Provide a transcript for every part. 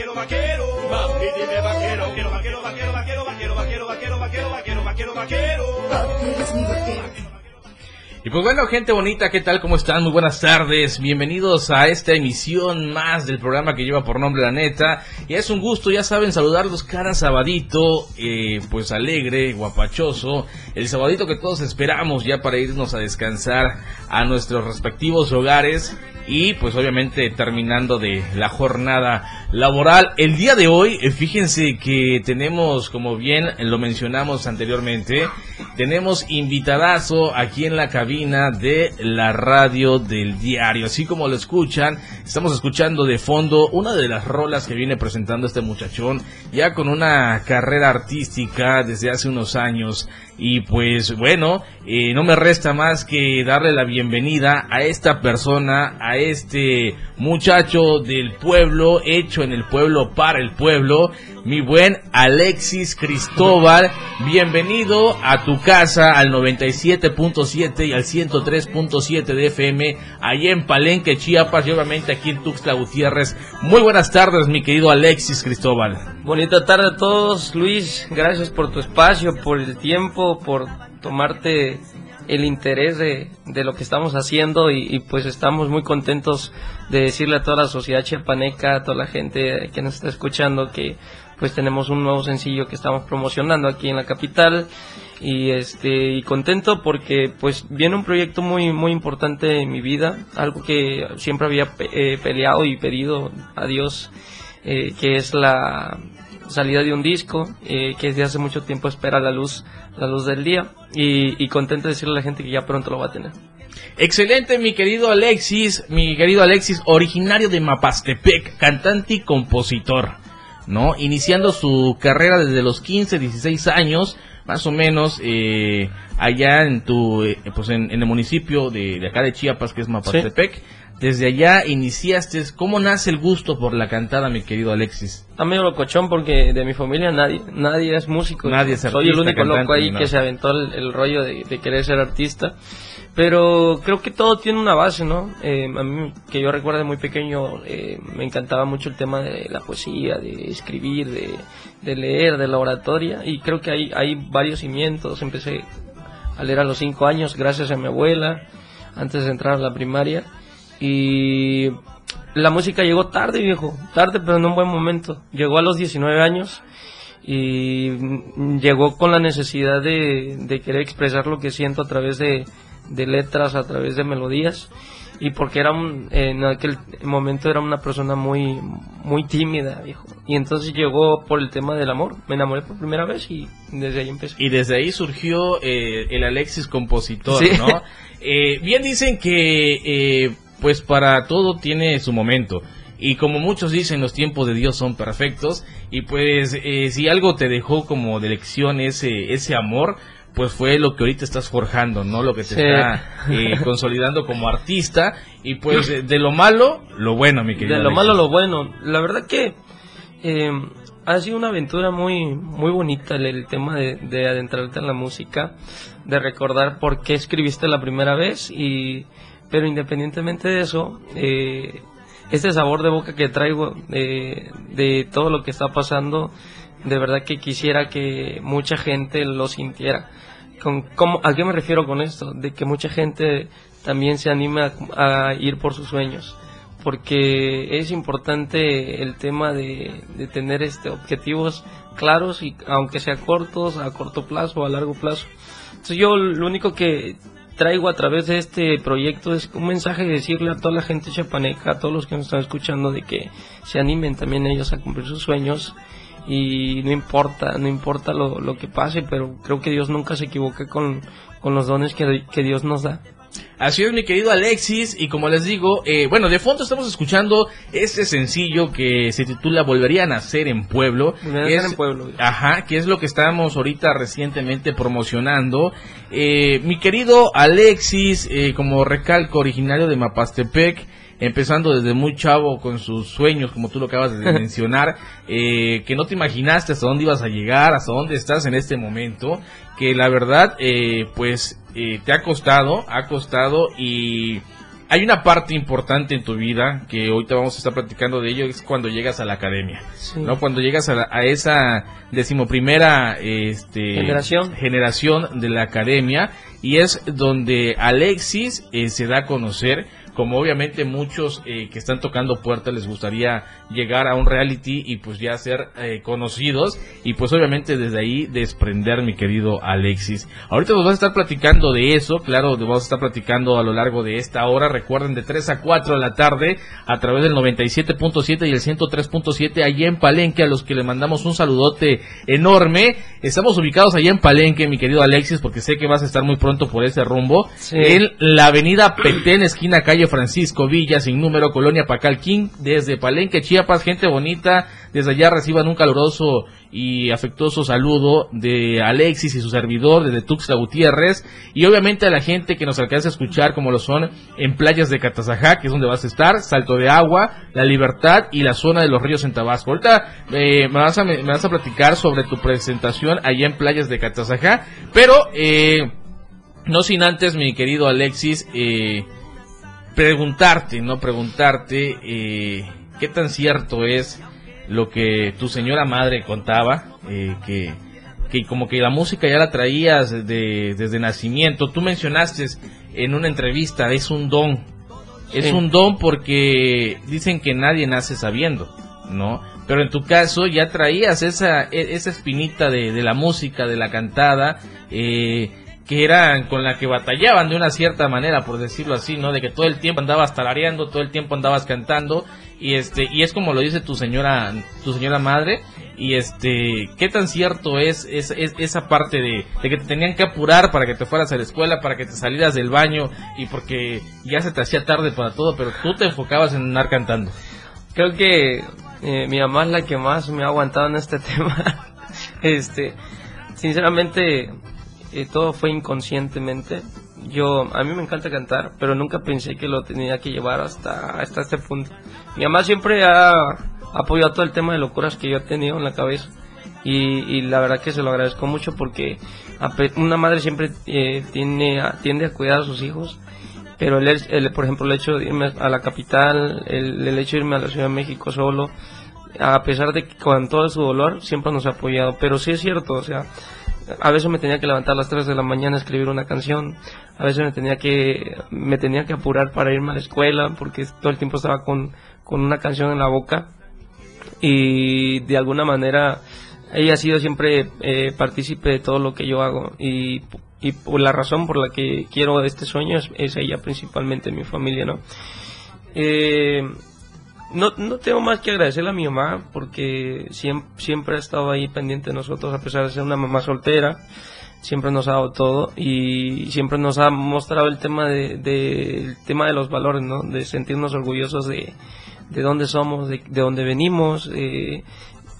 vaquero, vaquero, vaquero, vaquero. Dime vaquero. Vaquero, vaquero, vaquero, vaquero, vaquero, vaquero, vaquero, vaquero, vaquero, vaquero, vaquero. Y pues bueno, gente bonita, ¿qué tal? ¿Cómo están? Muy buenas tardes. Bienvenidos a esta emisión más del programa que lleva por nombre La Neta. Y es un gusto, ya saben, saludarlos cada sabadito, eh, pues alegre, guapachoso. El sabadito que todos esperamos ya para irnos a descansar a nuestros respectivos hogares. Y pues obviamente terminando de la jornada laboral. El día de hoy, eh, fíjense que tenemos, como bien lo mencionamos anteriormente, tenemos invitadazo aquí en la cabina de la radio del diario. Así como lo escuchan, estamos escuchando de fondo una de las rolas que viene presentando este muchachón, ya con una carrera artística desde hace unos años. Y pues bueno, eh, no me resta más que darle la bienvenida a esta persona, a este muchacho del pueblo, hecho en el pueblo para el pueblo, mi buen Alexis Cristóbal. Bienvenido a tu casa al 97.7 y al 103.7 de FM, allá en Palenque, Chiapas y obviamente aquí en Tuxtla Gutiérrez. Muy buenas tardes, mi querido Alexis Cristóbal. Bonita tarde a todos, Luis. Gracias por tu espacio, por el tiempo, por tomarte el interés de, de lo que estamos haciendo y, y, pues estamos muy contentos de decirle a toda la sociedad chiapaneca, a toda la gente que nos está escuchando que pues tenemos un nuevo sencillo que estamos promocionando aquí en la capital y este y contento porque pues viene un proyecto muy muy importante en mi vida, algo que siempre había eh, peleado y pedido a Dios eh, que es la salida de un disco eh, que desde hace mucho tiempo espera la luz la luz del día y, y contento de decirle a la gente que ya pronto lo va a tener. Excelente, mi querido Alexis, mi querido Alexis, originario de Mapastepec, cantante y compositor, ¿no? Iniciando su carrera desde los 15, 16 años, más o menos, eh, allá en tu, eh, pues en, en, el municipio de, de, acá de Chiapas, que es Mapastepec. Sí. Desde allá iniciaste, ¿cómo nace el gusto por la cantada, mi querido Alexis? Está medio locochón porque de mi familia nadie, nadie es músico. Nadie es artista, Soy el único cantante, loco ahí no. que se aventó el, el rollo de, de, querer ser artista. Pero creo que todo tiene una base, ¿no? Eh, a mí, que yo recuerdo muy pequeño, eh, me encantaba mucho el tema de la poesía, de escribir, de, de leer, de la oratoria. Y creo que hay, hay varios cimientos. Empecé a leer a los cinco años gracias a mi abuela, antes de entrar a la primaria. Y la música llegó tarde, viejo, tarde, pero en un buen momento. Llegó a los 19 años y llegó con la necesidad de, de querer expresar lo que siento a través de, de, letras, a través de melodías. Y porque era un, en aquel momento era una persona muy, muy tímida, viejo. Y entonces llegó por el tema del amor. Me enamoré por primera vez y desde ahí empecé. Y desde ahí surgió eh, el Alexis compositor, Sí. ¿no? Eh, bien dicen que, eh, pues para todo tiene su momento. Y como muchos dicen, los tiempos de Dios son perfectos. Y pues eh, si algo te dejó como de lección ese, ese amor, pues fue lo que ahorita estás forjando, ¿no? Lo que te Sí. está eh, consolidando como artista. Y pues de, de lo malo, lo bueno, mi querido. De lo malo lo bueno. La verdad que eh, ha sido una aventura muy muy bonita el, el tema de, de adentrarte en la música, de recordar por qué escribiste la primera vez y pero independientemente de eso, eh, este sabor de boca que traigo de, de todo lo que está pasando, de verdad que quisiera que mucha gente lo sintiera. Con, ¿cómo, ¿A qué me refiero con esto? De que mucha gente también se anime a, a ir por sus sueños porque es importante el tema de, de tener este objetivos claros y aunque sea cortos, a corto plazo o a largo plazo. Entonces yo lo único que traigo a través de este proyecto es un mensaje de decirle a toda la gente chapaneca, a todos los que nos están escuchando, de que se animen también ellos a cumplir sus sueños y no importa, no importa lo, lo que pase, pero creo que Dios nunca se equivoca con, con los dones que, que Dios nos da. Así es, mi querido Alexis, y como les digo, eh, bueno, de fondo estamos escuchando este sencillo que se titula Volvería a nacer en pueblo. Es- en pueblo. Ajá, que es lo que estamos ahorita recientemente promocionando. Eh, mi querido Alexis, eh, como recalco, originario de Mapastepec, empezando desde muy chavo con sus sueños, como tú lo acabas de mencionar, eh, que no te imaginaste hasta dónde ibas a llegar, hasta dónde estás en este momento, que la verdad, eh, pues, eh, te ha costado, ha costado y hay una parte importante en tu vida que ahorita vamos a estar platicando de ello, es cuando llegas a la academia. Sí. ¿no? Cuando llegas a, la- a esa decimoprimera este, Generación. generación de la academia y es donde Alexis eh, se da a conocer como obviamente muchos eh, que están tocando puertas les gustaría llegar a un reality y pues ya ser eh, conocidos y pues obviamente desde ahí desprender mi querido Alexis. Ahorita nos vas a estar platicando de eso, claro, nos vamos a estar platicando a lo largo de esta hora, recuerden de 3 a 4 de la tarde a través del 97.7 y el 103.7 allá en Palenque a los que le mandamos un saludote enorme. Estamos ubicados allá en Palenque, mi querido Alexis, porque sé que vas a estar muy pronto por ese rumbo. Sí. En la avenida Petén, esquina calle Francisco Villa, sin número, Colonia Pacalquín, desde Palenque, Chiapas, gente bonita. Desde allá reciban un caluroso y afectuoso saludo de Alexis y su servidor, desde Tuxtla Gutiérrez. Y obviamente a la gente que nos alcanza a escuchar, como lo son en playas de Catazajá, que es donde vas a estar, Salto de Agua, La Libertad y la zona de los ríos en Tabasco. Ahorita eh, me, vas a, me vas a platicar sobre tu presentación allá en playas de Catazajá, pero eh, no sin antes, mi querido Alexis, eh, preguntarte, no preguntarte, eh, qué tan cierto es lo que tu señora madre contaba, eh, que, que como que la música ya la traías de- desde nacimiento. Tú mencionaste en una entrevista, es un don. Es Sí. un don porque dicen que nadie nace sabiendo, ¿no? Pero en tu caso ya traías esa, e- esa espinita de, de la música, de la cantada, eh, que eran con la que batallaban de una cierta manera, por decirlo así, ¿no? De que todo el tiempo andabas tarareando, todo el tiempo andabas cantando, y este, y es como lo dice tu señora, tu señora madre, y este, qué tan cierto es, es, es- esa parte de, de que te tenían que apurar para que te fueras a la escuela, para que te salieras del baño, y porque ya se te hacía tarde para todo, pero tú te enfocabas en andar cantando. Creo que eh, mi mamá es la que más me ha aguantado en este tema. este, sinceramente, eh, todo fue inconscientemente. Yo, a mí me encanta cantar, pero nunca pensé que lo tenía que llevar hasta, hasta este punto. Mi mamá siempre ha apoyado todo el tema de locuras que yo he tenido en la cabeza. Y, la verdad que se lo agradezco mucho porque una madre siempre eh, tiene, tiende a cuidar a sus hijos pero el- por ejemplo el hecho de irme a la capital, el, el hecho de irme a la Ciudad de México solo, a pesar de que con todo su dolor siempre nos ha apoyado, pero sí es cierto, o sea, a veces me tenía que levantar a las 3 de la mañana a escribir una canción, a veces me tenía que me tenía que apurar para irme a la escuela porque todo el tiempo estaba con, con una canción en la boca. Y de alguna manera ella ha sido siempre eh, partícipe de todo lo que yo hago. Y, y por la razón por la que quiero este sueño es, es ella principalmente mi familia no Eh, no, no tengo más que agradecerle a mi mamá porque siempre, siempre ha estado ahí pendiente de nosotros a pesar de ser una mamá soltera siempre nos ha dado todo y siempre nos ha mostrado el tema de, tema de los valores no de sentirnos orgullosos de, de dónde somos de, de dónde venimos eh,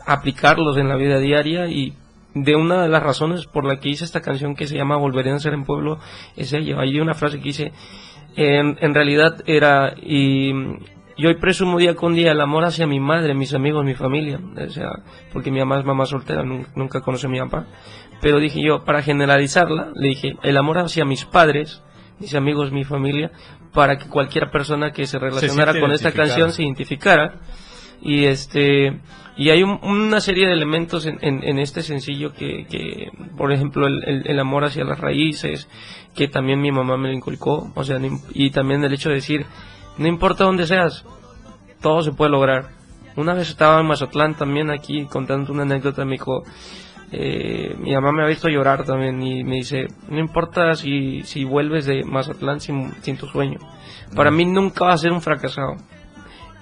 aplicarlos en la vida diaria y de una de las razones por la que hice esta canción que se llama Volveré a ser en pueblo es ella. Hay una frase que dice, en, en realidad era, y, y hoy presumo día con día el amor hacia mi madre, mis amigos, mi familia, o sea, porque mi mamá es mamá soltera, nunca, nunca conoció a mi papá. Pero dije yo, para generalizarla, le dije, el amor hacia mis padres, mis amigos, mi familia, para que cualquier persona que se relacionara con esta canción se identificara. Y este y hay un- una serie de elementos en, en- en este sencillo que, que, por ejemplo el, el- el amor hacia las raíces que también mi mamá me lo inculcó. O sea y también el hecho de decir no importa dónde seas todo se puede lograr una vez estaba en Mazatlán también aquí contando una anécdota me dijo eh, mi mamá me ha visto llorar también y me dice no importa si, si vuelves de Mazatlán sin, sin tu sueño para mí nunca vas a ser un fracasado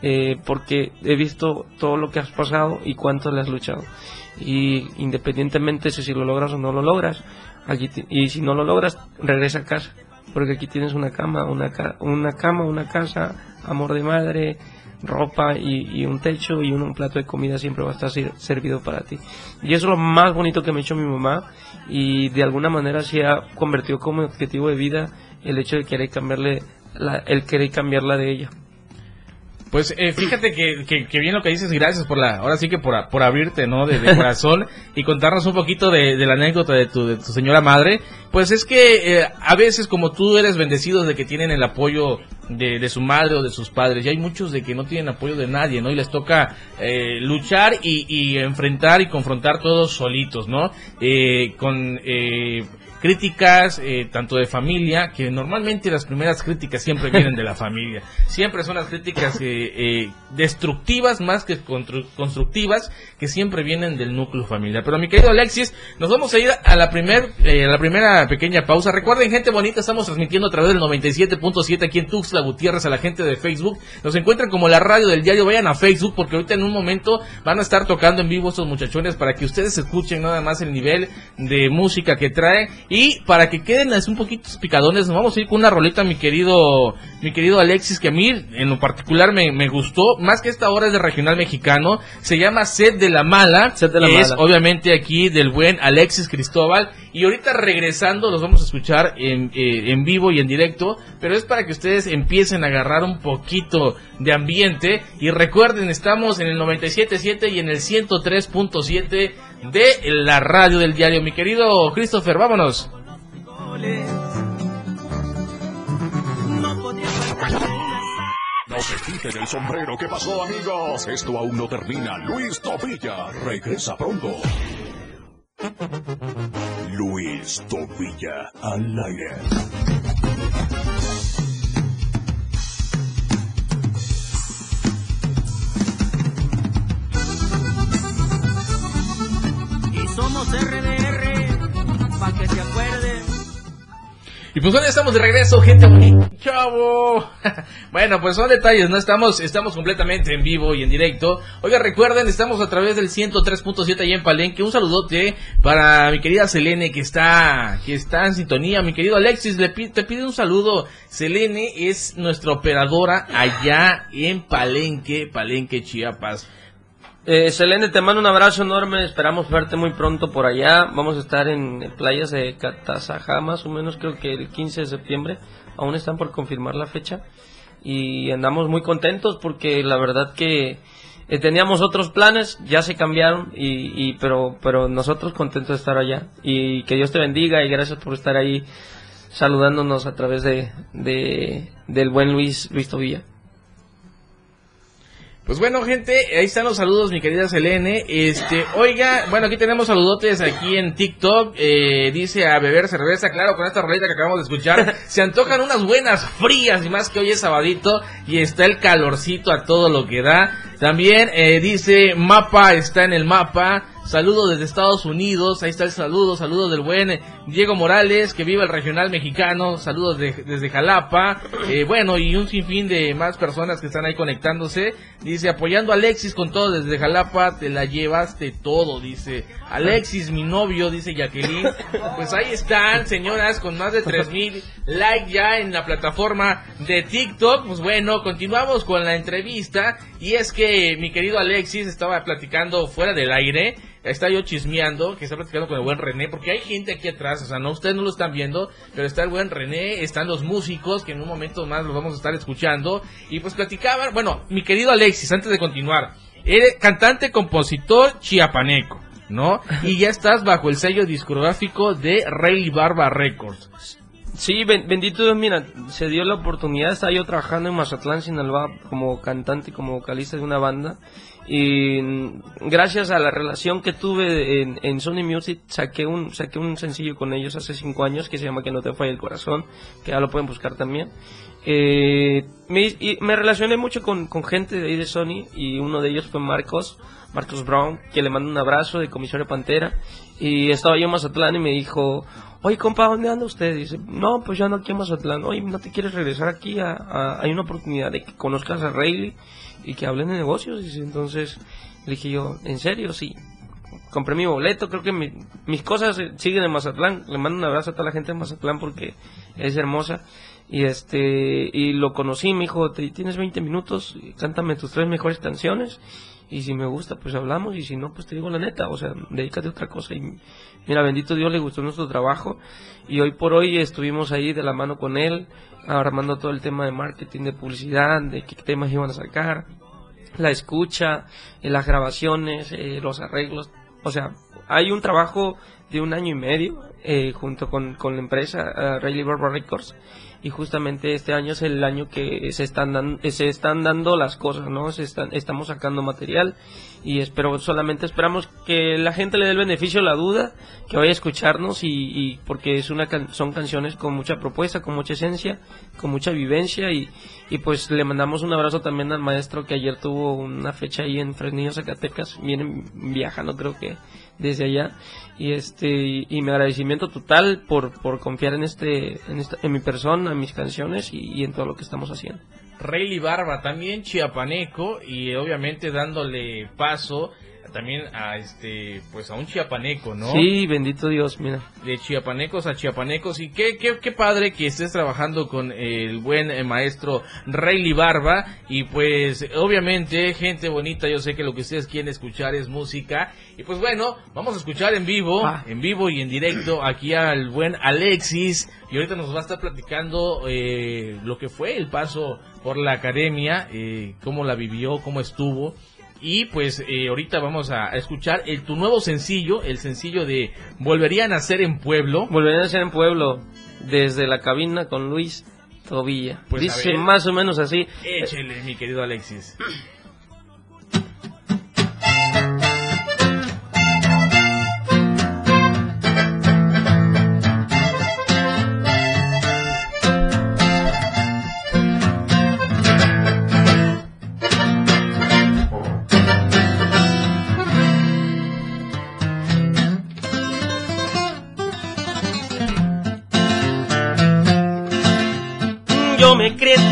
eh, porque he visto todo lo que has pasado y cuánto le has luchado. Y independientemente de si lo logras o no lo logras, aquí te- y si no lo logras, regresa a casa. Porque aquí tienes una cama, una, ca- una cama, una casa, amor de madre, ropa y, y un techo y un, plato de comida siempre va a estar servido para ti. Y eso es lo más bonito que me ha hecho mi mamá y de alguna manera se ha convertido como objetivo de vida el hecho de querer cambiarle, la, el querer cambiarla de ella. Pues eh, fíjate que, que, que bien lo que dices, gracias por la, ahora sí que por, por abrirte, ¿no? De, de corazón y contarnos un poquito de, de la anécdota de tu, de tu señora madre. Pues es que eh, a veces como tú eres bendecido de que tienen el apoyo de, de su madre o de sus padres, y hay muchos de que no tienen apoyo de nadie, ¿no? Y les toca eh, luchar y, y enfrentar y confrontar todos solitos, ¿no? Eh, con... Críticas eh, tanto de familia, que normalmente las primeras críticas siempre vienen de la familia, siempre son las críticas eh, eh, destructivas más que constru- constructivas, que siempre vienen del núcleo familiar. Pero mi querido Alexis, nos vamos a ir a la, primer, eh, a la primera pequeña pausa. Recuerden, gente bonita, estamos transmitiendo a través del 97.7 aquí en Tuxtla Gutiérrez a la gente de Facebook. Nos encuentran como la radio del diario, vayan a Facebook porque ahorita en un momento van a estar tocando en vivo estos muchachones para que ustedes escuchen nada más el nivel de música que traen y para que queden así un poquito picadones, nos vamos a ir con una rolita, mi querido, mi querido Alexis, que a mí en lo particular me, me gustó, más que esta hora es de regional mexicano, se llama Sed de la Mala, Sed de la que es Mala. obviamente aquí del buen Alexis Cristóbal, y ahorita regresando los vamos a escuchar en, eh, en vivo y en directo, pero es para que ustedes empiecen a agarrar un poquito de ambiente, y recuerden, estamos en el 97.7 y en el 103.7 de la radio del diario. Mi querido Christopher, vámonos. No se quiten el sombrero. ¿Qué pasó, amigos? Esto aún no termina. Luis Tobilla regresa pronto. Luis Tobilla al aire. RDR, pa' que se acuerden. Y pues bueno, estamos de regreso, gente bonita. Chavo. bueno, pues son detalles, ¿no? Estamos, estamos completamente en vivo y en directo. Oiga, recuerden, estamos a través del 103.7 ahí en Palenque. Un saludote para mi querida Selene que está, que está en sintonía. Mi querido Alexis, le te pide un saludo. Selene es nuestra operadora allá en Palenque, Palenque, Chiapas. Eh, Selene, te mando un abrazo enorme. Esperamos verte muy pronto por allá. Vamos a estar en playas de Catazajá, más o menos, creo que el 15 de septiembre. Aún están por confirmar la fecha. Y andamos muy contentos porque la verdad que eh, teníamos otros planes, ya se cambiaron. Y, pero, pero nosotros contentos de estar allá. Y que Dios te bendiga y gracias por estar ahí saludándonos a través de, de del buen Luis, Luis Tobilla. Pues bueno, gente, ahí están los saludos, mi querida Selene. Este, oiga, bueno, aquí tenemos saludotes aquí en TikTok. Eh, dice a beber cerveza, claro, con esta rolita que acabamos de escuchar. Se antojan unas buenas frías, y más que hoy es sabadito y está el calorcito a todo lo que da. También eh, dice, mapa está en el mapa. Saludos desde Estados Unidos, ahí está el saludo, saludos del buen eh, Diego Morales, que vive el regional mexicano, saludos de- desde Jalapa, eh, bueno, y un sinfín de más personas que están ahí conectándose, dice, apoyando a Alexis con todo desde Jalapa, te la llevaste todo, dice, Alexis, mi novio, dice Jacqueline, pues ahí están, señoras, con más de 3000 likes ya en la plataforma de TikTok, pues bueno, continuamos con la entrevista, y es que mi querido Alexis estaba platicando fuera del aire, está yo chismeando, que está platicando con el buen René, porque hay gente aquí atrás, o sea, no, ustedes no lo están viendo, pero está el buen René, están los músicos, que en un momento más los vamos a estar escuchando, y pues platicaban, bueno, mi querido Alexis, antes de continuar, eres cantante, compositor chiapaneco, ¿no? Y ya estás bajo el sello discográfico de Rey Barba Records. Sí, ben- bendito Dios, mira, se dio la oportunidad, estaba yo trabajando en Mazatlán, Sinaloa, como cantante como vocalista de una banda, y gracias a la relación que tuve en, en Sony Music, saqué un, saqué un sencillo con ellos hace cinco años que se llama Que no te falle el corazón, que ya lo pueden buscar también. Eh, me, y me relacioné mucho con, con gente de ahí de Sony, y uno de ellos fue Marcos, Marcos Brown, que le mando un abrazo de Comisario Pantera, y estaba yo en Mazatlán y me dijo, oye compa, ¿dónde anda usted? dice, no, pues ya ando aquí en Mazatlán, oye, ¿no te quieres regresar aquí? A, hay una oportunidad de que conozcas a Rayleigh y que hablen de negocios, dice, entonces le dije yo, ¿en serio? Sí. compré mi boleto, creo que mi- mis cosas eh, siguen en Mazatlán. Le mando un abrazo a toda la gente de Mazatlán porque es hermosa. Y este y lo conocí, me dijo, "Te- tienes 20 minutos, cántame tus tres mejores canciones. Y si me gusta, pues hablamos. Y si no, pues te digo la neta. O sea, dedícate a otra cosa. Y mira, bendito Dios, le gustó nuestro trabajo. Y hoy por hoy estuvimos ahí de la mano con él, armando todo el tema de marketing, de publicidad, de qué temas iban a sacar, la escucha, eh, las grabaciones, eh, los arreglos. O sea, hay un trabajo de un año y medio eh, junto con, con la empresa uh, Barber Records y justamente este año es el año que se están dando, se están dando las cosas, ¿no? Se están, estamos sacando material y espero solamente esperamos que la gente le dé el beneficio de la duda, que vaya a escucharnos y, y porque es una can- son canciones con mucha propuesta, con mucha esencia, con mucha vivencia y, y pues le mandamos un abrazo también al maestro que ayer tuvo una fecha ahí en Fresnillo, Zacatecas, vienen viajando creo que desde allá y este y, y mi agradecimiento total por, por confiar en este en, esta- en mi persona, en mis canciones y, y en todo lo que estamos haciendo. Rayleigh Barba, también chiapaneco y obviamente dándole paso también a este pues a un chiapaneco, ¿no? Sí, bendito Dios, mira. de chiapanecos a chiapanecos y qué, qué, qué padre que estés trabajando con el buen eh, maestro Rayleigh Barba y pues obviamente gente bonita yo sé que lo que ustedes quieren escuchar es música y pues bueno vamos a escuchar en vivo Ah. en vivo y en directo aquí al buen Alexis y ahorita nos va a estar platicando eh, lo que fue el paso por la academia eh, cómo la vivió cómo estuvo y pues eh, ahorita vamos a escuchar el, tu nuevo sencillo, el sencillo de Volvería a nacer en pueblo. Volveré a ser en pueblo desde la cabina con Luis Tobilla. Pues, Dice más o menos así. Échele, mi querido Alexis.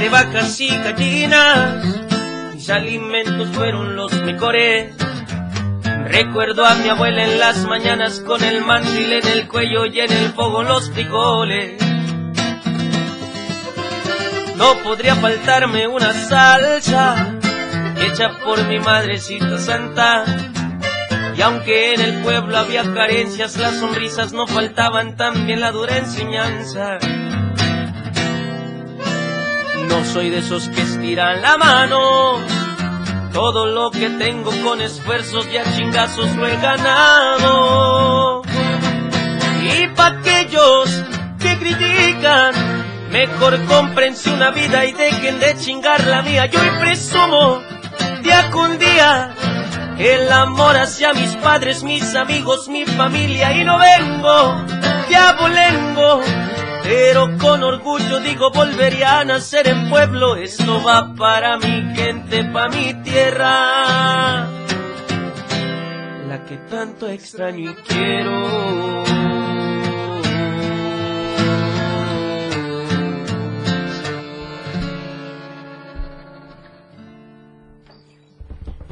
Vacas y gallinas, mis alimentos fueron los mejores. Recuerdo a mi abuela en las mañanas con el mandil en el cuello y en el fogón los frijoles. No podría faltarme una salsa hecha por mi madrecita santa. Y aunque en el pueblo había carencias, las sonrisas no faltaban, también la dura enseñanza. No soy de esos que estiran la mano. Todo lo que tengo con esfuerzos y a chingazos lo he ganado. Y pa' aquellos que critican, mejor cómprense una vida y dejen de chingar la mía. Yo hoy presumo día con día el amor hacia mis padres, mis amigos, mi familia. Y no vengo de abolengo, pero con orgullo digo volvería a nacer en pueblo. Esto va para mi gente, pa' mi tierra, la que tanto extraño y quiero.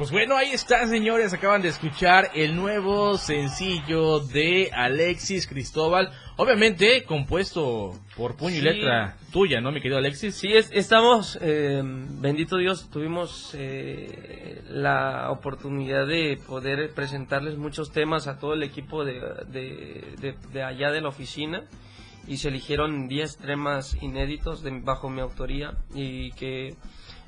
Pues bueno, ahí está, señores. Acaban de escuchar el nuevo sencillo de Alexis Cristóbal. Obviamente compuesto por puño y letra tuya, ¿no, mi querido Alexis? Sí, es- estamos, eh, bendito Dios, tuvimos eh, la oportunidad de poder presentarles muchos temas a todo el equipo de, de, de- de allá de la oficina y se eligieron 10 temas inéditos de- bajo mi autoría y que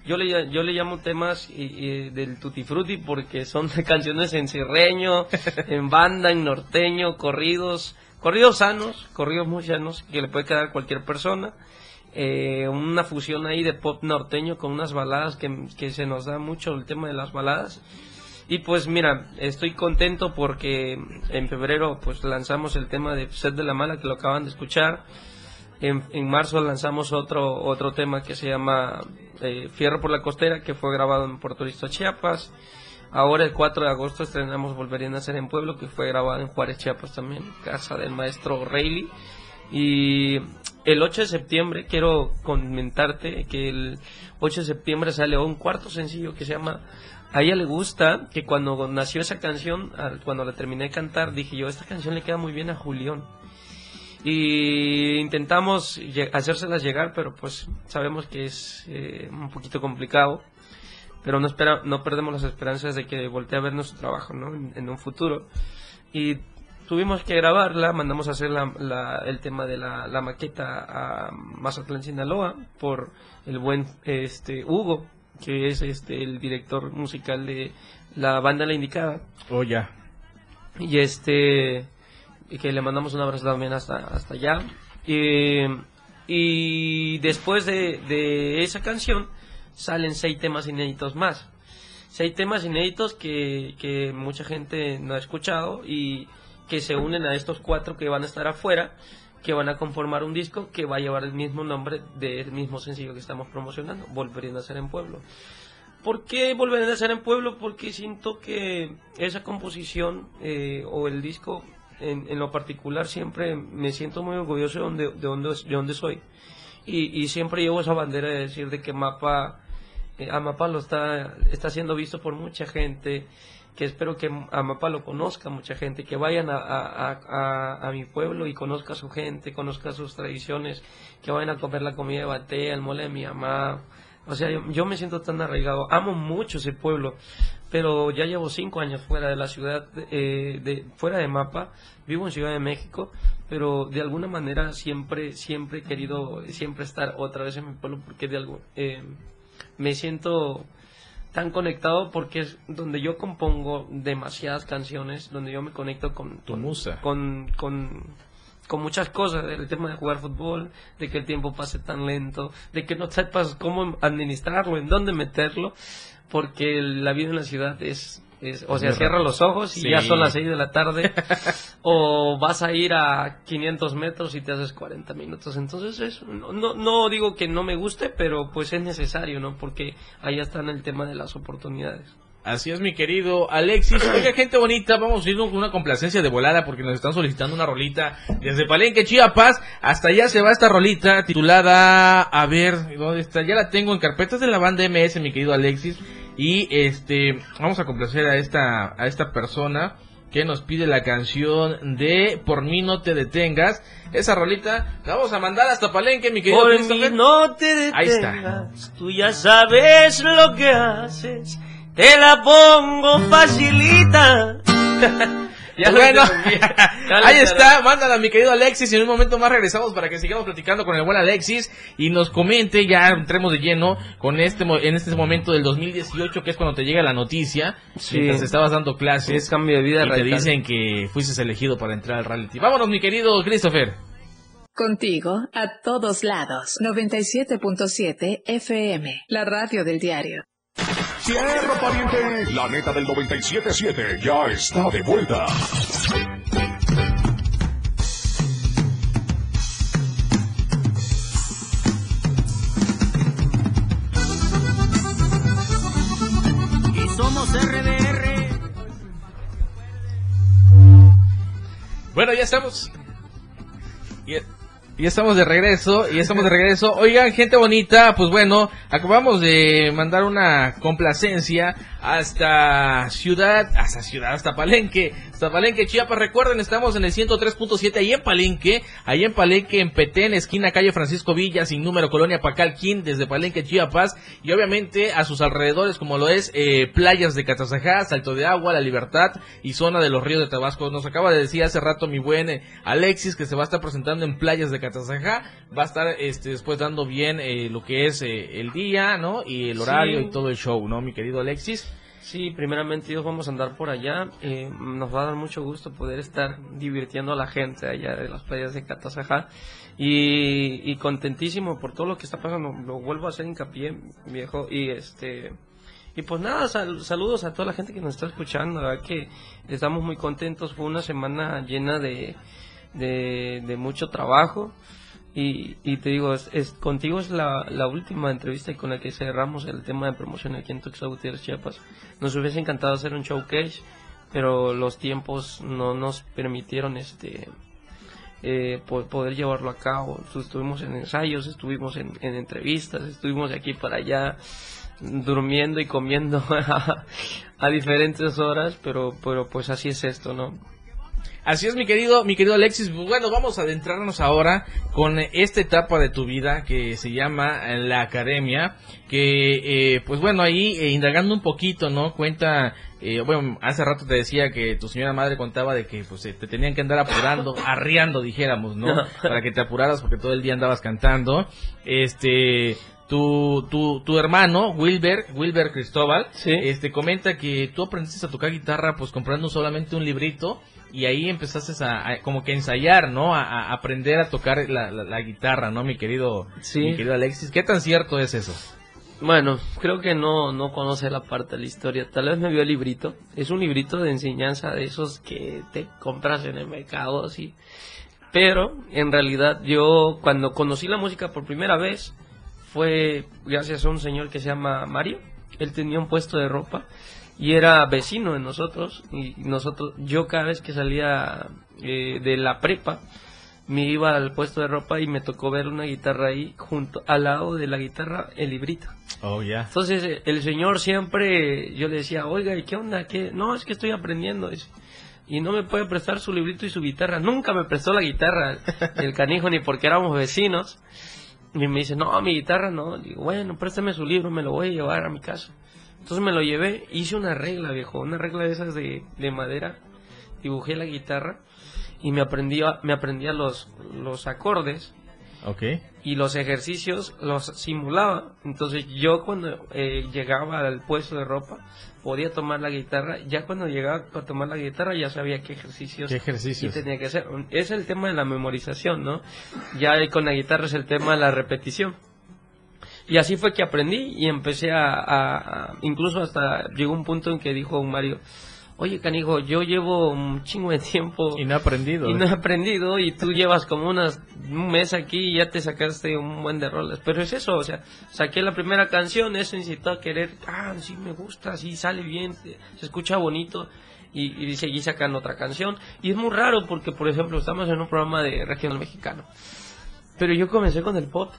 yo le, yo le llamo temas y- y del Tutti Frutti porque son canciones en cirreño, en banda, en norteño, corridos, corridos sanos, corridos muy sanos que le puede quedar a cualquier persona. Eh, una fusión ahí de pop norteño con unas baladas que, que se nos da mucho el tema de las baladas. Y pues mira, estoy contento porque en febrero pues lanzamos el tema de Set de la Mala que lo acaban de escuchar. En, en marzo lanzamos otro otro tema que se llama eh, Fierro por la Costera, que fue grabado en Puerto Rico, Chiapas. Ahora el 4 de agosto estrenamos Volverían a Nacer en Pueblo, que fue grabado en Juárez, Chiapas también, casa del maestro Rayleigh. Y el 8 de septiembre quiero comentarte que el 8 de septiembre sale un cuarto sencillo que se llama a ella le gusta que cuando nació esa canción, cuando la terminé de cantar, dije yo, esta canción le queda muy bien a Julián. Y intentamos hacérselas llegar, pero pues sabemos que es eh, un poquito complicado. Pero no, espera, no perdemos las esperanzas de que voltee a ver nuestro trabajo ¿no? en, en un futuro. Y tuvimos que grabarla, mandamos a hacer la- la- el tema de la, la maqueta a Mazatlán, Sinaloa, por el buen este Hugo, que es este el director musical de la banda La Indicada. Oh, ya. Y este, y que le mandamos un abrazo también hasta, hasta allá. Y, y después de, de esa canción salen seis temas inéditos más. Seis temas inéditos que, que mucha gente no ha escuchado y que se unen a estos cuatro que van a estar afuera, que van a conformar un disco que va a llevar el mismo nombre del mismo sencillo que estamos promocionando, Volverían a ser en Pueblo. ¿Por qué volver a ser en pueblo? Porque siento que esa composición eh, o el disco en, en lo particular siempre me siento muy orgulloso de donde, de donde, de donde soy. Y, y siempre llevo esa bandera de decir de que Mapa, eh, a Mapa lo está, está siendo visto por mucha gente, que espero que Mapa lo conozca mucha gente, que vayan a, a, a, a mi pueblo y conozca a su gente, conozca sus tradiciones, que vayan a comer la comida de batea, el mole de mi mamá, o sea, yo, yo me siento tan arraigado. Amo mucho ese pueblo, pero ya llevo cinco años fuera de la ciudad, eh, de, fuera de mapa. Vivo en Ciudad de México, pero de alguna manera siempre, siempre he querido, siempre estar otra vez en mi pueblo porque de algo, eh, me siento tan conectado porque es donde yo compongo demasiadas canciones, donde yo me conecto con Tu con- musa. con, con, con muchas cosas, el tema de jugar fútbol, de que el tiempo pase tan lento, de que no sepas cómo administrarlo, en dónde meterlo, porque la vida en la ciudad es, es o sea, cierra los ojos y Sí. ya son las 6 de la tarde, o vas a ir a 500 metros y te haces 40 minutos, entonces es, no, no, no digo que no me guste, pero pues es necesario, ¿no? Porque ahí está el tema de las oportunidades. Así es, mi querido Alexis. Oiga, gente bonita, vamos a ir con una complacencia de volada porque nos están solicitando una rolita desde Palenque, Chiapas. Hasta allá se va esta rolita titulada, a ver, ¿dónde está? Ya la tengo en carpetas de la banda MS, mi querido Alexis. Y este, vamos a complacer a esta, a esta persona que nos pide la canción de Por mí no te detengas. Esa rolita la vamos a mandar hasta Palenque, mi querido Por mí no te Ahí está. detengas, tú ya sabes lo que haces, te la pongo facilita. Ya bueno, ahí está, mándala mi querido Alexis y en un momento más regresamos para que sigamos platicando con el buen Alexis y nos comente, ya entremos de lleno con este mo- en este momento del 2018 que es cuando te llega la noticia, Sí. mientras estabas dando Es clases cambio de vida y te dicen que fuiste elegido para entrar al reality. Vámonos mi querido Christopher. Contigo a todos lados. 97.7 FM, la radio del diario. Tierra pariente, la neta del 97.7 ya está de vuelta. Y somos RDR. Bueno, ya estamos. Ya estamos de regreso, ya estamos de regreso. Oigan, gente bonita, pues bueno, acabamos de mandar una complacencia hasta Ciudad, hasta Ciudad, hasta Palenque, hasta Palenque, Chiapas. Recuerden, estamos en el 103.7 ahí en Palenque, ahí en Palenque, en Petén, esquina calle Francisco Villa, sin número, colonia Pacalquín, desde Palenque, Chiapas. Y obviamente a sus alrededores, como lo es eh, playas de Catazajá, Salto de Agua, La Libertad y zona de los ríos de Tabasco. Nos acaba de decir hace rato mi buen eh, Alexis que se va a estar presentando en playas de Catazajá. Va a estar este, después dando bien eh, lo que es eh, el día, ¿no? Y el horario Sí. y todo el show, ¿no, mi querido Alexis? Sí, primeramente vamos a andar por allá. eh, nos va a dar mucho gusto poder estar divirtiendo a la gente allá de las playas de Catazajá. Y, y contentísimo por todo lo que está pasando. Lo vuelvo a hacer hincapié, viejo. Y este y pues nada, sal- saludos a toda la gente que nos está escuchando. Verdad que estamos muy contentos. Fue una semana llena de, de mucho trabajo. Y, y te digo, contigo es la, la última entrevista con la que cerramos el tema de promoción aquí en Tuxtla Gutiérrez, Chiapas. Nos hubiese encantado hacer un showcase, pero los tiempos no nos permitieron este eh, po- poder llevarlo a cabo. Estuvimos en ensayos, estuvimos en, en entrevistas, estuvimos de aquí para allá. durmiendo y comiendo a, a diferentes horas, pero, pero pues así es esto, ¿no? Así es, mi querido, mi querido Alexis. Bueno, vamos a adentrarnos ahora con esta etapa de tu vida que se llama la academia. Que, eh, pues bueno, ahí eh, indagando un poquito, ¿no? Cuenta, eh, bueno, hace rato te decía que tu señora madre contaba de que pues eh, te tenían que andar apurando, arriando, dijéramos, ¿no? Para que te apuraras porque todo el día andabas cantando. Este, tu, tu, tu hermano, Wilber, Wilber Cristóbal, Sí. este, comenta que tú aprendiste a tocar guitarra pues comprando solamente un librito y ahí empezaste a, a como que ensayar, ¿no? A, a aprender a tocar la, la- la guitarra, ¿no? Mi querido, Sí. mi querido Alexis. ¿Qué tan cierto es eso? Bueno, creo que no, no conoce la parte de la historia. Tal vez me vio el librito. Es un librito de enseñanza de esos que te compras en el mercado, así. Pero, en realidad, yo cuando conocí la música por primera vez fue gracias a un señor que se llama Mario. Él tenía un puesto de ropa y era vecino de nosotros. Y nosotros, yo cada vez que salía eh, de la prepa, me iba al puesto de ropa y me tocó ver una guitarra ahí junto al lado de la guitarra el librito. Oh, ya. Entonces eh, el señor siempre yo le decía, "Oiga, ¿y qué onda? ¿Qué? No, es que estoy aprendiendo." dice. Y no me puede prestar su librito y su guitarra. Nunca me prestó la guitarra el canijo ni porque éramos vecinos. Y me dice, "No, mi guitarra no." Digo, "Bueno, préstame su libro, me lo voy a llevar a mi casa." Entonces me lo llevé, hice una regla, viejo, una regla de esas de, de madera. Dibujé la guitarra y me aprendía me aprendía los los acordes Ok. y los ejercicios los simulaba. Entonces yo cuando eh, llegaba al puesto de ropa podía tomar la guitarra. Ya cuando llegaba a tomar la guitarra ya sabía qué ejercicios, ¿Qué ejercicios? sí tenía que hacer. Es el tema de la memorización, ¿no? Ya con la guitarra es el tema de la repetición. Y así fue que aprendí y empecé a, a- a- incluso hasta llegó un punto en que dijo Mario, oye canijo, yo llevo un chingo de tiempo Y no he aprendido. y no he aprendido y tú llevas como unas, un mes aquí y ya te sacaste un buen de rolas. Pero es eso, o sea, saqué la primera canción, eso incitó a querer, ah, sí me gusta, sí sale bien, se se escucha bonito. Y, y seguí sacando otra canción. Y es muy raro porque, por ejemplo, estamos en un programa de regional mexicano. Pero yo comencé con el pop.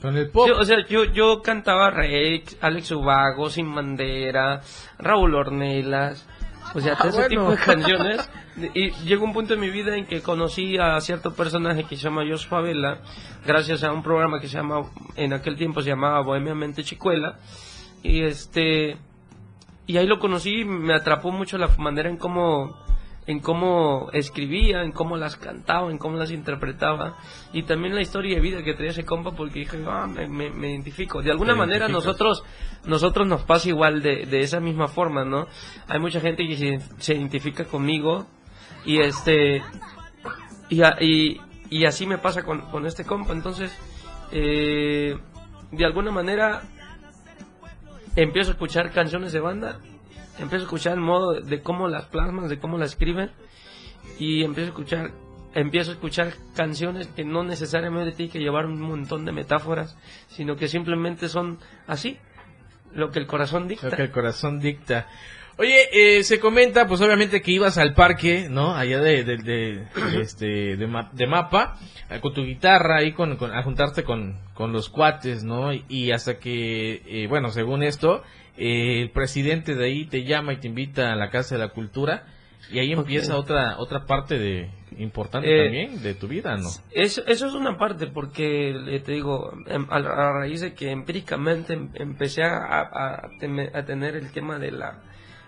Con el pop. Sí, o sea, yo, yo cantaba Rex, Alex Ubago, Sin Bandera, Raúl Ornelas, o sea, todo ese bueno. tipo de canciones. Y llegó un punto en mi vida en que conocí a cierto personaje que se llama Jos Favela, gracias a un programa que se llama, en aquel tiempo se llamaba Bohemiamente Chicuela, y este, y ahí lo conocí, me atrapó mucho la manera en cómo en cómo escribía, en cómo las cantaba, en cómo las interpretaba y también la historia de vida que traía ese compa porque dije, ah, me, me- me identifico. De alguna manera nosotros nosotros nos pasa igual de, de esa misma forma, ¿no? Hay mucha gente que se, se identifica conmigo y este y, y, y así me pasa con, con este compa, entonces eh, de alguna manera empiezo a escuchar canciones de banda, empiezo a escuchar el modo de, cómo las plasman, de cómo las escriben y empiezo a escuchar empiezo a escuchar canciones que no necesariamente tienen que llevar un montón de metáforas, sino que simplemente son así, lo que el corazón dicta. Lo que el corazón dicta. Oye, eh, se comenta, pues obviamente que ibas al parque, ¿no? Allá de, de, de, este, de, Ma- de Mapa, eh, con tu guitarra, ahí con, con- a juntarte con, con los cuates, ¿no? Y hasta que, eh, bueno, según esto, eh, el presidente de ahí te llama y te invita a la Casa de la Cultura, y ahí empieza otra, otra parte de, importante Eh, también de tu vida, ¿no? Eso, eso es una parte, porque eh, te digo, em, a, a raíz de que empíricamente em- empecé a, a- tener el tema de la,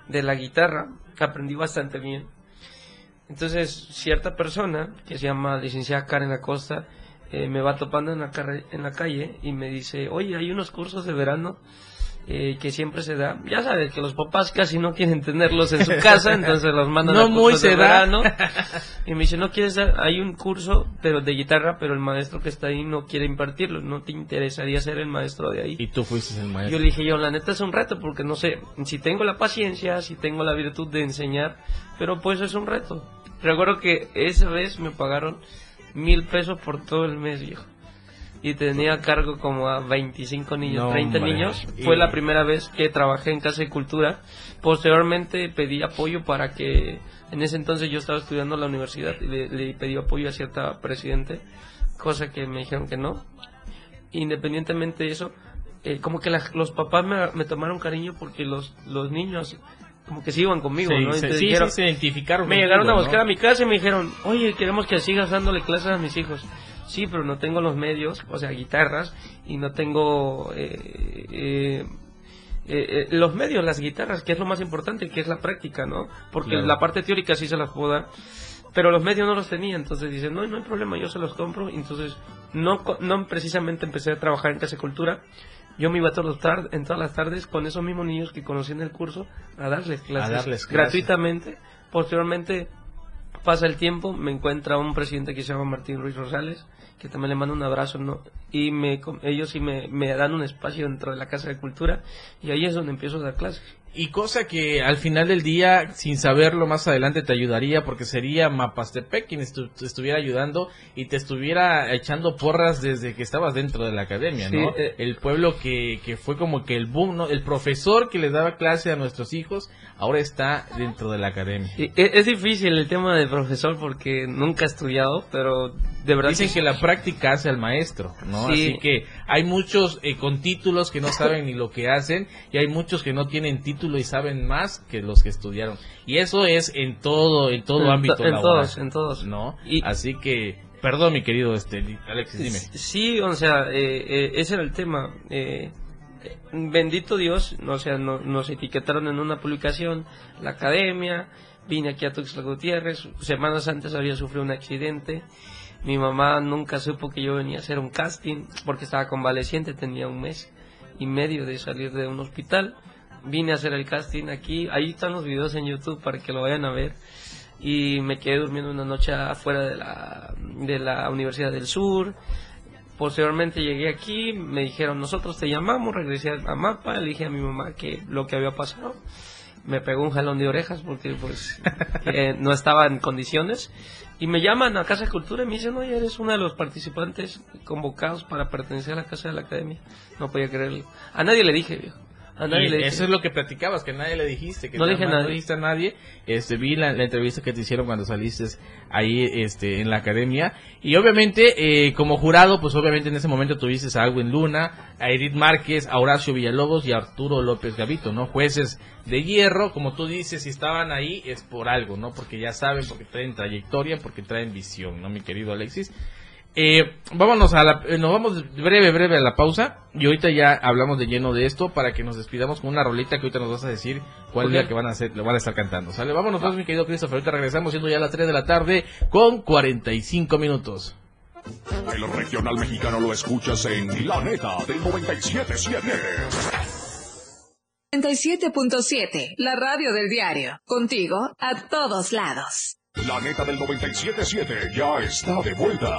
de la guitarra, aprendí bastante bien. Entonces, cierta persona, que se llama licenciada Karen Acosta, eh, me va topando en la, en la calle y me dice, oye, hay unos cursos de verano eh, que siempre se da. Ya sabes que los papás casi no quieren tenerlos en su casa, entonces los mandan No a muy de se da. verano. Y me dice, no quieres dar, hay un curso, pero de guitarra, pero el maestro que está ahí no quiere impartirlo, no te interesaría ser el maestro de ahí. Y tú fuiste el Yo maestro. le dije, yo, la neta es un reto, porque no sé si tengo la paciencia, si tengo la virtud de enseñar, pero pues es un reto. Recuerdo que esa vez me pagaron mil pesos por todo el mes, viejo. Y tenía a cargo como a 25 niños, No, 30 hombre. niños. Y- Fue la primera vez que trabajé en Casa de Cultura. Posteriormente pedí apoyo para que, en ese entonces yo estaba estudiando en la universidad y le, le pedí apoyo a cierta presidente, cosa que me dijeron que no. Independientemente de eso, eh, como que la- los papás me, me tomaron cariño porque los, los niños como que se iban conmigo, Sí, ¿no? se, sí, dijeron- sí, se identificaron. me llegaron a contigo, buscar ¿no? a mi casa y me dijeron, oye, queremos que sigas dándole clases a mis hijos. Sí, pero no tengo los medios, o sea, guitarras, y no tengo eh, eh, eh, eh, los medios, las guitarras, que es lo más importante, que es la práctica, ¿no? Porque Claro. la parte teórica sí se las puedo dar, pero los medios no los tenía, entonces dicen, no, no hay problema, yo se los compro, entonces no, no precisamente empecé a trabajar en Casa de Cultura, yo me iba todos los tar- en todas las tardes con esos mismos niños que conocí en el curso a darles clases, darles clases. gratuitamente. Posteriormente pasa el tiempo, me encuentra un presidente que se llama Martín Ruiz Rosales, que también le mando un abrazo, ¿no? y me, ellos sí me, me dan un espacio dentro de la Casa de Cultura y ahí es donde empiezo a dar clases. Y cosa que al final del día, sin saberlo más adelante, te ayudaría porque sería Mapastepec quien estu- te estuviera ayudando y te estuviera echando porras desde que estabas dentro de la academia, Sí, ¿no? eh. el pueblo que, que fue como que el boom, ¿no? El profesor que les daba clase a nuestros hijos ahora está dentro de la academia. Y e- es difícil el tema del profesor porque nunca he estudiado, pero de verdad Dicen que la práctica hace al maestro, ¿no? Sí. Así que hay muchos eh, con títulos que no saben ni lo que hacen y hay muchos que no tienen título y saben más que los que estudiaron. Y eso es en todo, en todo En ámbito to- en laboral, todos, en todos. ¿no? Y- Así que, perdón mi querido este Alexis, dime. Sí, o sea, eh, eh, ese era el tema. Eh, eh, bendito Dios, o sea, no- nos etiquetaron en una publicación, la academia, vine aquí a Tuxtla Gutiérrez, semanas antes había sufrido un accidente, mi mamá nunca supo que yo venía a hacer un casting porque estaba convaleciente, tenía un mes y medio de salir de un hospital, vine a hacer el casting aquí, ahí están los videos en YouTube para que lo vayan a ver y me quedé durmiendo una noche afuera de la, de la Universidad del Sur. Posteriormente llegué aquí, me dijeron, nosotros te llamamos, regresé a Mapa, le dije a mi mamá que lo que había pasado. Me pegó un jalón de orejas porque pues eh, no estaba en condiciones. Y me llaman a Casa de Cultura y me dicen, oye, eres uno de los participantes convocados para pertenecer a la Casa de la Academia. No podía creerlo. A nadie le dije, viejo. A nadie Y le dije. eso es lo que platicabas, que nadie le dijiste, que No nada dije a más nadie. no dijiste a nadie. Este, vi la, la entrevista que te hicieron cuando saliste ahí este, en la academia. Y obviamente, eh, como jurado, pues obviamente en ese momento tuviste a Alwin Luna, a Edith Márquez, a Horacio Villalobos y a Arturo López Gavito, ¿no? Jueces de hierro, como tú dices, si estaban ahí es por algo, ¿no? Porque ya saben, porque traen trayectoria, porque traen visión, ¿no, mi querido Alexis? Eh, vámonos a la, eh, nos vamos breve, breve a la pausa y ahorita ya hablamos de lleno de esto para que nos despidamos con una rolita que ahorita nos vas a decir cuál Ok. es la que van a hacer, lo van a estar cantando, ¿sale? Vámonos pues, mi querido Christopher, ahorita regresamos siendo ya las 3 de la tarde con 45 minutos. El regional mexicano lo escuchas en La Neta del 977. 97.7, la radio del diario. Contigo a todos lados. La Neta del 977 ya está de vuelta.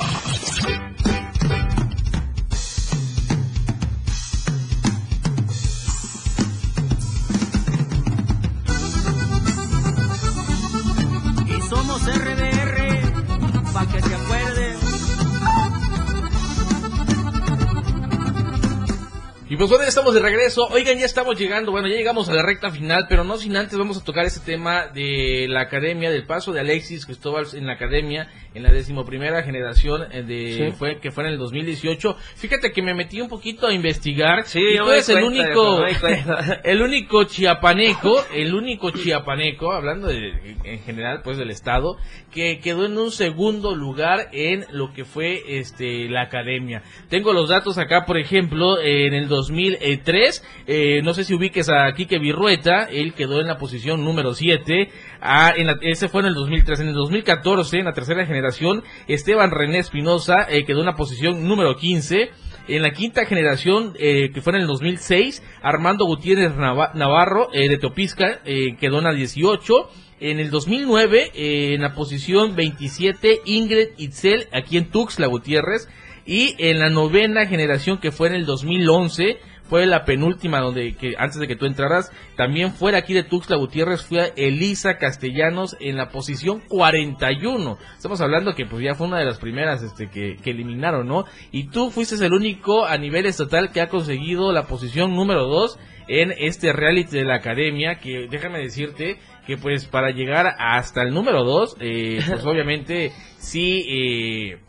Pues bueno, ya estamos de regreso. Oigan, ya estamos llegando, bueno, ya llegamos a la recta final, pero no sin antes vamos a tocar este tema de la academia, del paso de Alexis Cristóbal en la academia, en la decimoprimera generación eh, de Sí. fue que fue en el 2018. Fíjate que me metí un poquito a investigar. Sí, y tú eres el único, el único chiapaneco, el único chiapaneco, hablando de, en general pues del estado, que quedó en un segundo lugar en lo que fue este la academia. Tengo los datos acá, por ejemplo, en el 2003, eh, no sé si ubiques a Quique Virrueta, él quedó en la posición número 7, ah, en la- ese fue en el 2003, en el 2014, en la tercera generación, Esteban René Espinosa eh, quedó en la posición número 15, en la quinta generación, eh, que fue en el 2006, Armando Gutiérrez Nava- Navarro, eh, de Topisca, eh, quedó en la 18. En el 2009, eh, en la posición 27, Ingrid Itzel, aquí en Tuxtla Gutiérrez. Y en la novena generación, que fue en el 2011, fue la penúltima donde, que antes de que tú entraras, también fuera aquí de Tuxtla Gutiérrez, fue Elisa Castellanos en la posición 41. Estamos hablando que pues ya fue una de las primeras este, que, que eliminaron, ¿no? Y tú fuiste el único a nivel estatal que ha conseguido la posición número 2 en este reality de la academia, que déjame decirte que pues para llegar hasta el número 2, eh, pues obviamente sí... Eh,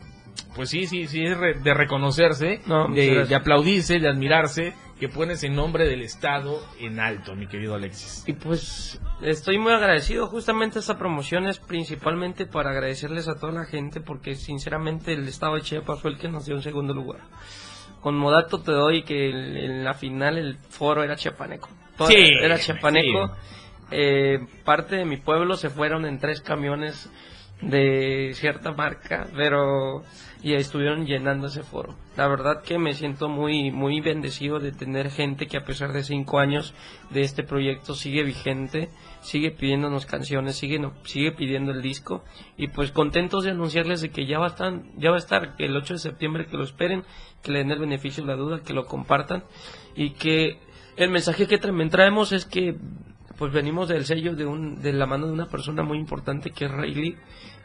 pues sí, sí, sí es re- de reconocerse, No, de, aplaudirse, de admirarse, que pones en nombre del Estado en alto, mi querido Alexis. Y pues estoy muy agradecido. Justamente esta promoción es principalmente para agradecerles a toda la gente porque sinceramente el estado de Chiapas fue el que nos dio un segundo lugar. Con Modato te doy que el- en la final el foro era chiapaneco. Todo Sí, era chiapaneco. Eh, parte de mi pueblo se fueron en tres camiones de cierta marca, pero y estuvieron llenando ese foro. La verdad que me siento muy muy bendecido de tener gente que a pesar de cinco años de este proyecto sigue vigente, sigue pidiéndonos canciones, sigue no- sigue pidiendo el disco y pues contentos de anunciarles de que ya va a estar ya va a estar que el 8 de septiembre que lo esperen, que le den el beneficio de la duda, que lo compartan y que el mensaje que traemos es que pues venimos del sello de un de la mano de una persona muy importante que es Rayleigh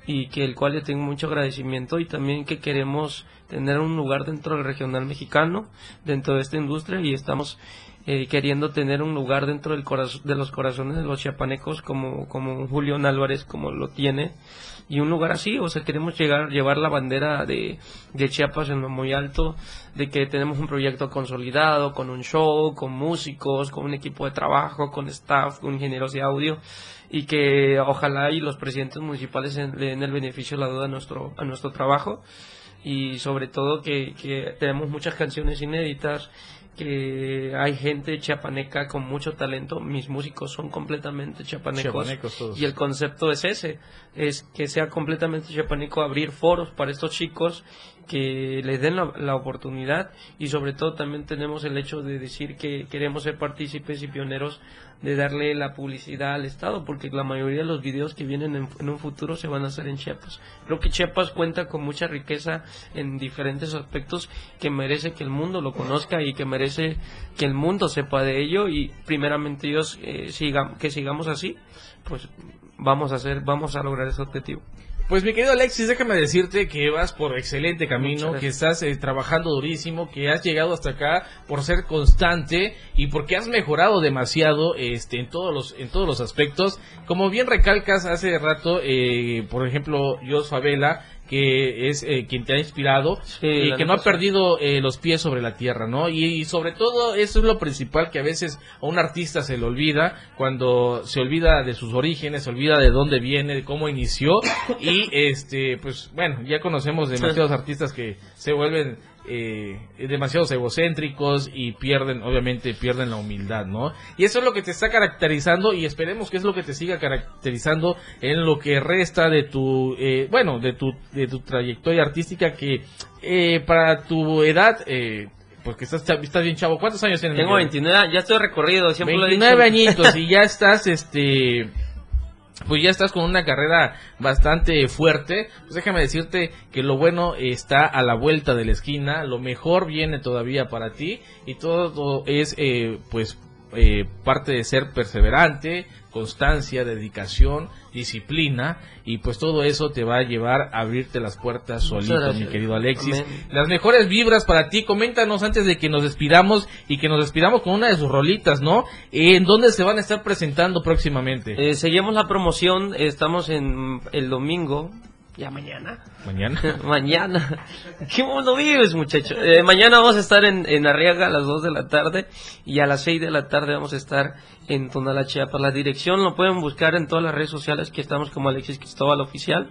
y que el cual le tengo mucho agradecimiento y también que queremos tener un lugar dentro del regional mexicano dentro de esta industria y estamos eh, queriendo tener un lugar dentro del coraz- de los corazones de los chiapanecos como como Álvarez como lo tiene. Y un lugar así, o sea, queremos llegar, llevar la bandera de, de Chiapas en lo muy alto, de que tenemos un proyecto consolidado, con un show, con músicos, con un equipo de trabajo, con staff, con ingenieros de audio, y que ojalá y los presidentes municipales le den el beneficio de la duda a nuestro, a nuestro trabajo, y sobre todo que, que tenemos muchas canciones inéditas, que hay gente chiapaneca con mucho talento, mis músicos son completamente chiapanecos, Chiapanecos y el concepto es ese, es que sea completamente chiapaneco abrir foros para estos chicos que les den la, la oportunidad y sobre todo también tenemos el hecho de decir que queremos ser partícipes y pioneros de darle la publicidad al Estado porque la mayoría de los videos que vienen en, un futuro se van a hacer en Chiapas. Creo que Chiapas cuenta con mucha riqueza en diferentes aspectos que merece que el mundo lo conozca y que merece que el mundo sepa de ello y primeramente Dios eh, siga, que sigamos así pues vamos a hacer vamos a lograr ese objetivo Pues mi querido Alexis, déjame decirte que vas por excelente camino, que estás eh, trabajando durísimo, que has llegado hasta acá por ser constante y porque has mejorado demasiado este en todos los en todos los aspectos. Como bien recalcas hace rato, eh, por ejemplo, Jos Favela, que es eh, quien te ha inspirado Sí, y que no ha perdido eh, los pies sobre la tierra, ¿no? Y, y sobre todo eso es lo principal que a veces a un artista se le olvida cuando se olvida de sus orígenes, se olvida de dónde viene, de cómo inició. Y este, pues bueno, ya conocemos demasiados artistas que se vuelven eh, demasiados egocéntricos y pierden, obviamente pierden la humildad, ¿no? Y eso es lo que te está caracterizando y esperemos que es lo que te siga caracterizando en lo que resta de tu, eh, bueno, de tu, de tu trayectoria artística que eh, para tu edad, eh, pues que estás, estás bien chavo. ¿Cuántos años tienes? tengo Miguel? 29 ya estoy recorrido siempre lo he dicho. 29 añitos y ya estás, este, pues ya estás con una carrera bastante fuerte. Pues déjame decirte que lo bueno está a la vuelta de la esquina, lo mejor viene todavía para ti y todo es, eh, pues, eh, parte de ser perseverante, constancia, dedicación, disciplina y pues todo eso te va a llevar a abrirte las puertas solito, mi querido Alexis. Amén. Las mejores vibras para ti. Coméntanos antes de que nos despidamos y que nos despidamos con una de sus rolitas, ¿no? ¿En dónde se van a estar presentando próximamente? Eh, seguimos la promoción estamos en el domingo ya mañana Mañana. mañana. ¿Qué mundo vives, muchacho? Eh, mañana vamos a estar en, en Arriaga a las 2 de la tarde y a las 6 de la tarde vamos a estar en Tonala, Chiapas. La dirección lo pueden buscar en todas las redes sociales que estamos como Alexis Cristóbal Oficial.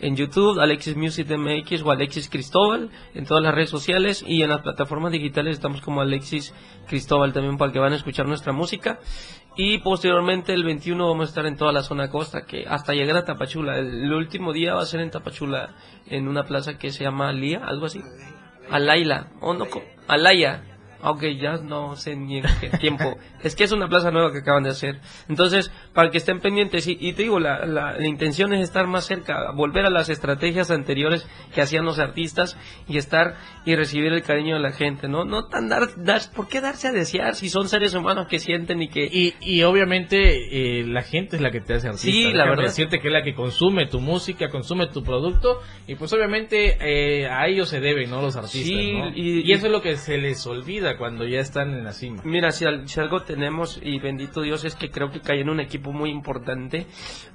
En YouTube, Alexis Music MX o Alexis Cristóbal, en todas las redes sociales y en las plataformas digitales estamos como Alexis Cristóbal también para que van a escuchar nuestra música. Y posteriormente el 21 vamos a estar en toda la zona costa, que hasta llegar a Tapachula. El, el último día va a ser en Tapachula, en una plaza que se llama Lía, algo así. Alaila, o no, Alaya. Aunque ya no sé ni en qué tiempo. es que es una plaza nueva que acaban de hacer. Entonces, para que estén pendientes, y, y te digo, la, la, la intención es estar más cerca, volver a las estrategias anteriores que hacían los artistas y estar y recibir el cariño de la gente, ¿no? No tan dar, dar ¿por qué darse a desear si son seres humanos que sienten y que... Y, y obviamente eh, la gente es la que te hace artista. Sí, la verdad. decirte que es la que consume tu música, consume tu producto y pues obviamente eh, a ellos se deben, ¿no? Los artistas, Sí, ¿no? y- Y, eso es lo que se les olvida cuando ya están en la cima. Mira, si, si algo tenemos, y bendito Dios, es que creo que cae en un equipo muy importante,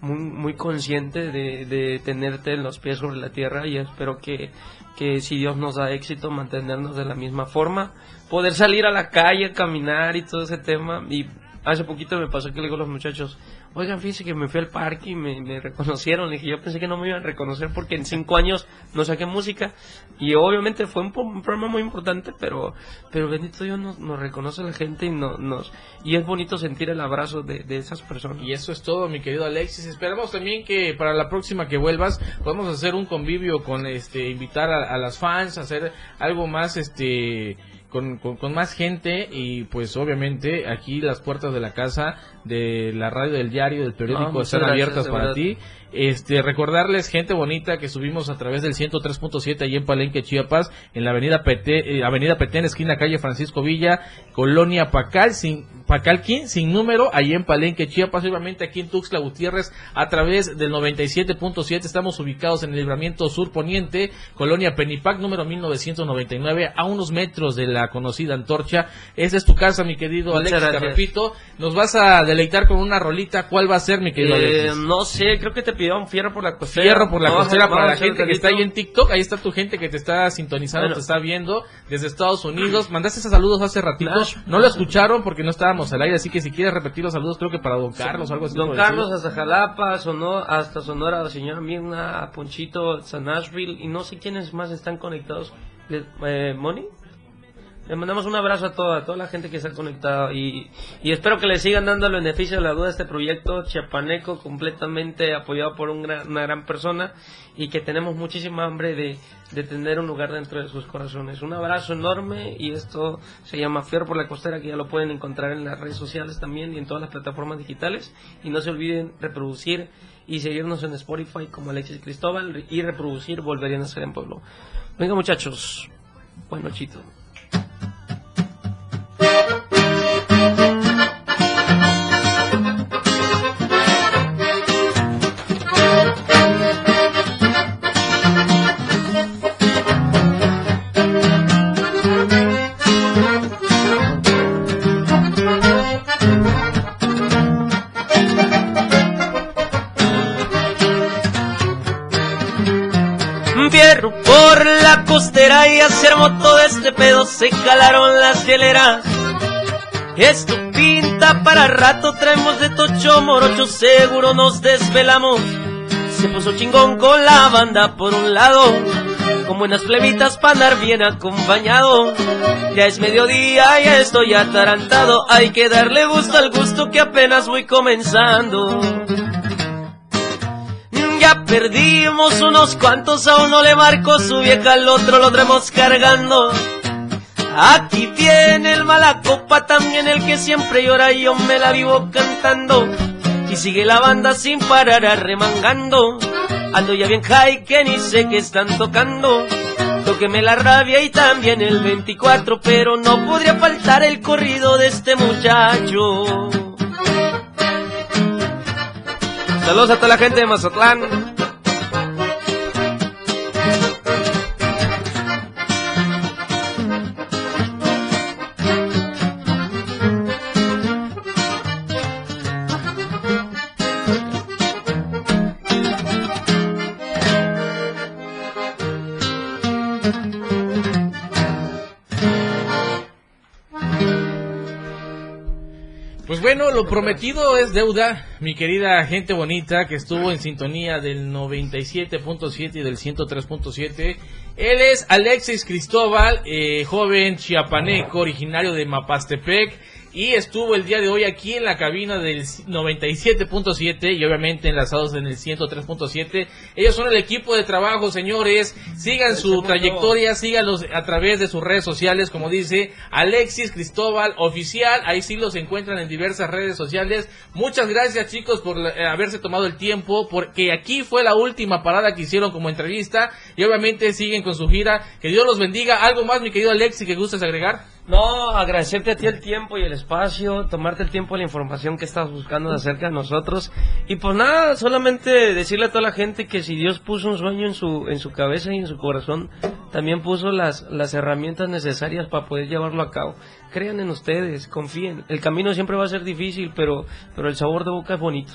muy, muy consciente de, de tenerte en los pies sobre la tierra y espero que, que si Dios nos da éxito, mantenernos de la misma forma, poder salir a la calle, caminar y todo ese tema. Y hace poquito me pasó que le digo a los muchachos, oigan, fíjense que me fui al parque y me, me reconocieron. Y dije, yo pensé que no me iban a reconocer porque en cinco años no saqué música. Y obviamente fue un, programa muy importante, pero, pero bendito Dios nos, nos reconoce la gente y no- nos, y es bonito sentir el abrazo de, de esas personas. Y eso es todo, mi querido Alexis. Esperamos también que para la próxima que vuelvas podamos hacer un convivio con este, invitar a, a las fans, hacer algo más, este, con, con, con más gente y pues obviamente aquí las puertas de la casa, de la radio, del diario, del periódico muchas están gracias, abiertas para ti. Este, recordarles, gente bonita, que subimos a través del 103.7 ahí en Palenque, Chiapas, en la avenida Pete, eh, avenida Petén, esquina calle Francisco Villa, Colonia Pacal, sin, Pacalquín, sin número, ahí en Palenque, Chiapas, obviamente aquí en Tuxtla Gutiérrez, a través del 97.7, estamos ubicados en el libramiento sur poniente, Colonia Penipac, número 1999, a unos metros de la conocida antorcha. Esa es tu casa, mi querido Alexis, te repito. Nos vas a deleitar con una rolita. ¿Cuál va a ser, mi querido Eh, Alexis? no sé, creo que te fierro por la costera. Fierro por la costera para la gente que está ahí en TikTok. Ahí está tu gente que te está sintonizando, Bueno. te está viendo desde Estados Unidos. Mandaste esos saludos hace ratito. No lo escucharon porque no estábamos al aire, así que si quieres repetir los saludos, creo que para Don Carlos o algo así. Don Carlos hasta Jalapa, sonó hasta Sonora, la señora Mirna, a Ponchito, hasta Nashville y no sé quiénes más están conectados. Eh, ¿Moni? Le mandamos un abrazo a toda, toda la gente que está conectada y, y espero que le sigan dando el beneficio de la duda a este proyecto chiapaneco completamente apoyado por un gran- una gran persona y que tenemos muchísima hambre de, de tener un lugar dentro de sus corazones. Un abrazo enorme y esto se llama Fierro por la Costera que ya lo pueden encontrar en las redes sociales también y en todas las plataformas digitales y no se olviden reproducir y seguirnos en Spotify como Alexis Cristóbal y reproducir Volverían a ser en Pueblo. Venga muchachos, buen nochito. Y se armó todo este pedo, se calaron las hieleras. Esto pinta para rato, traemos de tocho morocho, seguro nos desvelamos. Se puso chingón con la banda por un lado, con buenas plebitas para andar bien acompañado. Ya es mediodía y estoy atarantado, hay que darle gusto al gusto que apenas voy comenzando. Ya perdimos unos cuantos, a uno le marco su vieja, al otro lo traemos cargando. Aquí viene el mala copa, también el que siempre llora yo me la vivo cantando. Y sigue la banda sin parar arremangando. Ando ya bien high que ni sé qué están tocando. Tóqueme la rabia y también el 24, pero no podría faltar el corrido de este muchacho. Saludos a toda la gente de Mazatlán. Lo prometido es deuda, mi querida gente bonita que estuvo en sintonía del 97.7 y del 103.7. Él es Alexis Cristóbal, eh, joven chiapaneco, originario de Mapastepec. Y estuvo el día de hoy aquí en la cabina del 97.7 y obviamente enlazados en el 103.7. Ellos son el equipo de trabajo, señores. Sigan su trayectoria, síganlos a través de sus redes sociales, como dice Alexis Cristóbal Oficial. Ahí sí los encuentran en diversas redes sociales. Muchas gracias, chicos, por eh, haberse tomado el tiempo, porque aquí fue la última parada que hicieron como entrevista. Y obviamente siguen con su gira. Que Dios los bendiga. ¿Algo más, mi querido Alexis, que gustes agregar? No, agradecerte a ti el tiempo y el espacio, tomarte el tiempo la información que estás buscando acerca de nosotros. Y pues nada, solamente decirle a toda la gente que si Dios puso un sueño en su, en su cabeza y en su corazón, también puso las, las herramientas necesarias para poder llevarlo a cabo. Crean en ustedes, confíen. El camino siempre va a ser difícil, pero, pero el sabor de boca es bonito.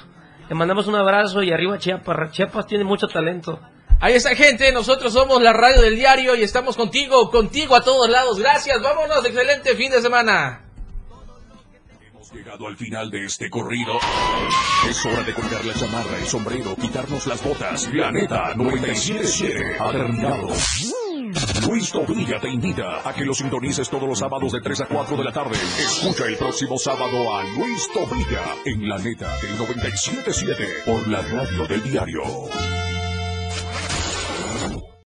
Le mandamos un abrazo y arriba Chiapas. Chiapas tiene mucho talento. Ahí está, gente. Nosotros somos la radio del diario y estamos contigo, contigo a todos lados. Gracias. Vámonos. Excelente fin de semana. Hemos llegado al final de este corrido. Es hora de colgar la chamarra, el sombrero, quitarnos las botas. La neta 977 ha terminado. Luis Tobilla te invita a que lo sintonices todos los sábados de 3 a 4 de la tarde. Escucha el próximo sábado a Luis Tobilla en la neta del 977 por la radio del diario.